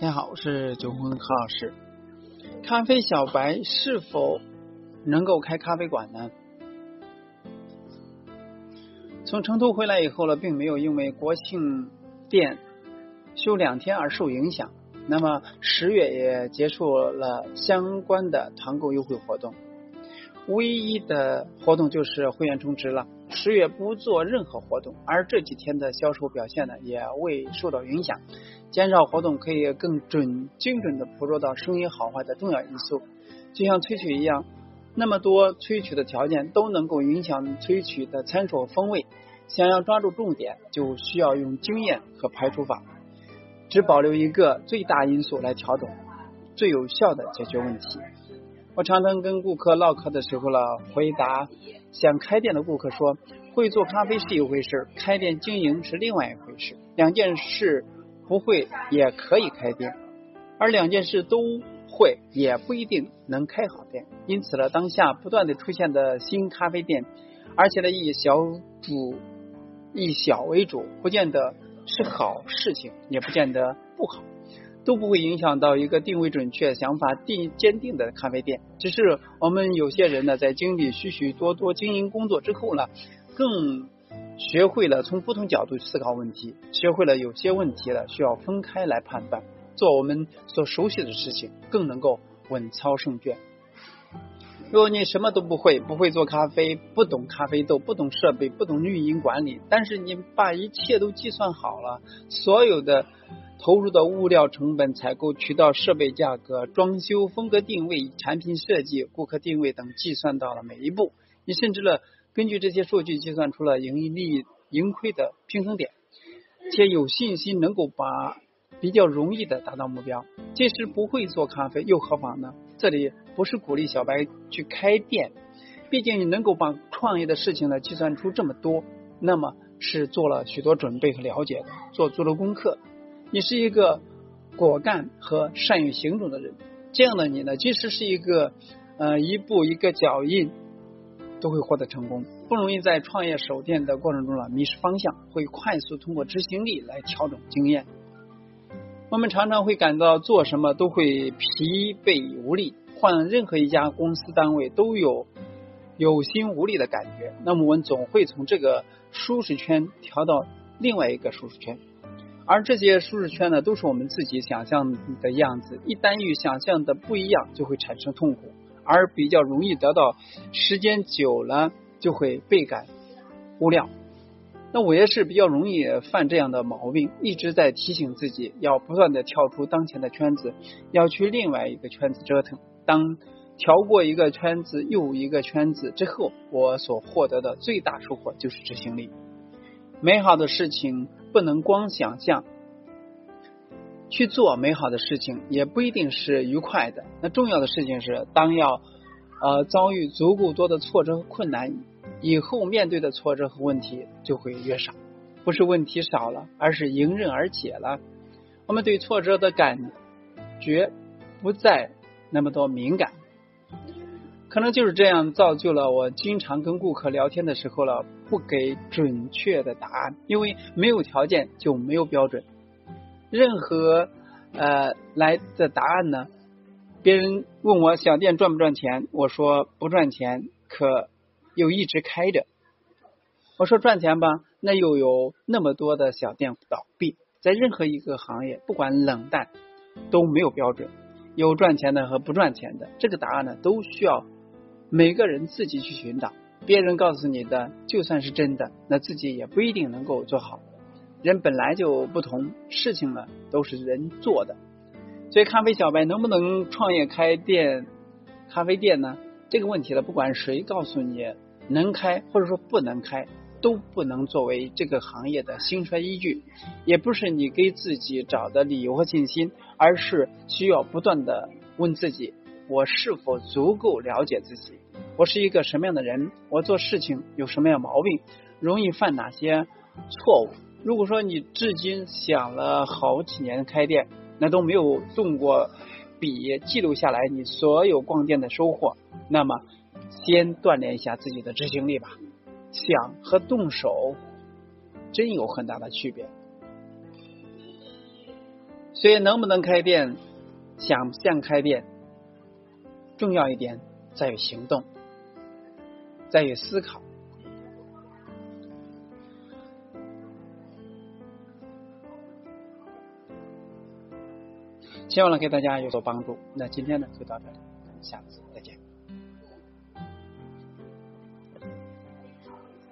大家好，我是九红的何老师。咖啡小白是否能够开咖啡馆呢？从成都回来以后呢，并没有因为国庆店休两天而受影响。那么十月也结束了相关的团购优惠活动，唯一的活动就是会员充值了。十月不做任何活动，而这几天的销售表现呢，也未受到影响。减少活动可以更准、精准的捕捉到生意好坏的重要因素，就像萃取一样，那么多萃取的条件都能够影响萃取的参数风味。想要抓住重点，就需要用经验和排除法，只保留一个最大因素来调整，最有效的解决问题。我常常跟顾客唠嗑的时候呢，回答想开店的顾客说：会做咖啡是一回事，开店经营是另外一回事，两件事。不会也可以开店，而两件事都会也不一定能开好店。因此呢，当下不断的出现的新咖啡店，而且呢以小主以小为主，不见得是好事情，也不见得不好，都不会影响到一个定位准确、想法定坚定的咖啡店。只是我们有些人呢，在经历许许多多经营工作之后呢，更。学会了从不同角度思考问题，学会了有些问题了需要分开来判断，做我们所熟悉的事情，更能够稳操胜券。如果你什么都不会，不会做咖啡，不懂咖啡豆，不懂设备，不懂运营管理，但是你把一切都计算好了，所有的投入的物料成本、采购渠道、设备价格、装修风格定位、产品设计、顾客定位等计算到了每一步，你甚至了。根据这些数据计算出了盈利盈亏的平衡点，且有信心能够把比较容易的达到目标。即使不会做咖啡又何妨呢？这里不是鼓励小白去开店，毕竟你能够把创业的事情呢计算出这么多，那么是做了许多准备和了解的，做足了功课。你是一个果干和善于行动的人，这样的你呢，即使是一个呃一步一个脚印。都会获得成功，不容易在创业守店的过程中呢迷失方向，会快速通过执行力来调整经验。我们常常会感到做什么都会疲惫无力，换任何一家公司单位都有有心无力的感觉。那么我们总会从这个舒适圈调到另外一个舒适圈，而这些舒适圈呢，都是我们自己想象的样子。一旦与想象的不一样，就会产生痛苦。而比较容易得到，时间久了就会倍感无聊。那我也是比较容易犯这样的毛病，一直在提醒自己要不断的跳出当前的圈子，要去另外一个圈子折腾。当调过一个圈子又一个圈子之后，我所获得的最大收获就是执行力。美好的事情不能光想象。去做美好的事情也不一定是愉快的。那重要的事情是，当要呃遭遇足够多的挫折和困难以后，面对的挫折和问题就会越少。不是问题少了，而是迎刃而解了。我们对挫折的感觉不再那么多敏感。可能就是这样造就了我经常跟顾客聊天的时候了，不给准确的答案，因为没有条件就没有标准。任何呃来的答案呢？别人问我小店赚不赚钱，我说不赚钱，可又一直开着。我说赚钱吧，那又有那么多的小店倒闭。在任何一个行业，不管冷淡都没有标准，有赚钱的和不赚钱的。这个答案呢，都需要每个人自己去寻找。别人告诉你的，就算是真的，那自己也不一定能够做好。人本来就不同，事情呢都是人做的，所以咖啡小白能不能创业开店咖啡店呢？这个问题呢，不管谁告诉你能开或者说不能开，都不能作为这个行业的兴衰依据，也不是你给自己找的理由和信心，而是需要不断的问自己：我是否足够了解自己？我是一个什么样的人？我做事情有什么样毛病？容易犯哪些错误？如果说你至今想了好几年开店，那都没有动过笔记录下来你所有逛店的收获，那么先锻炼一下自己的执行力吧。想和动手真有很大的区别。所以能不能开店，想不想开店，重要一点在于行动，在于思考。希望能给大家有所帮助。那今天呢就到这里，下次再见。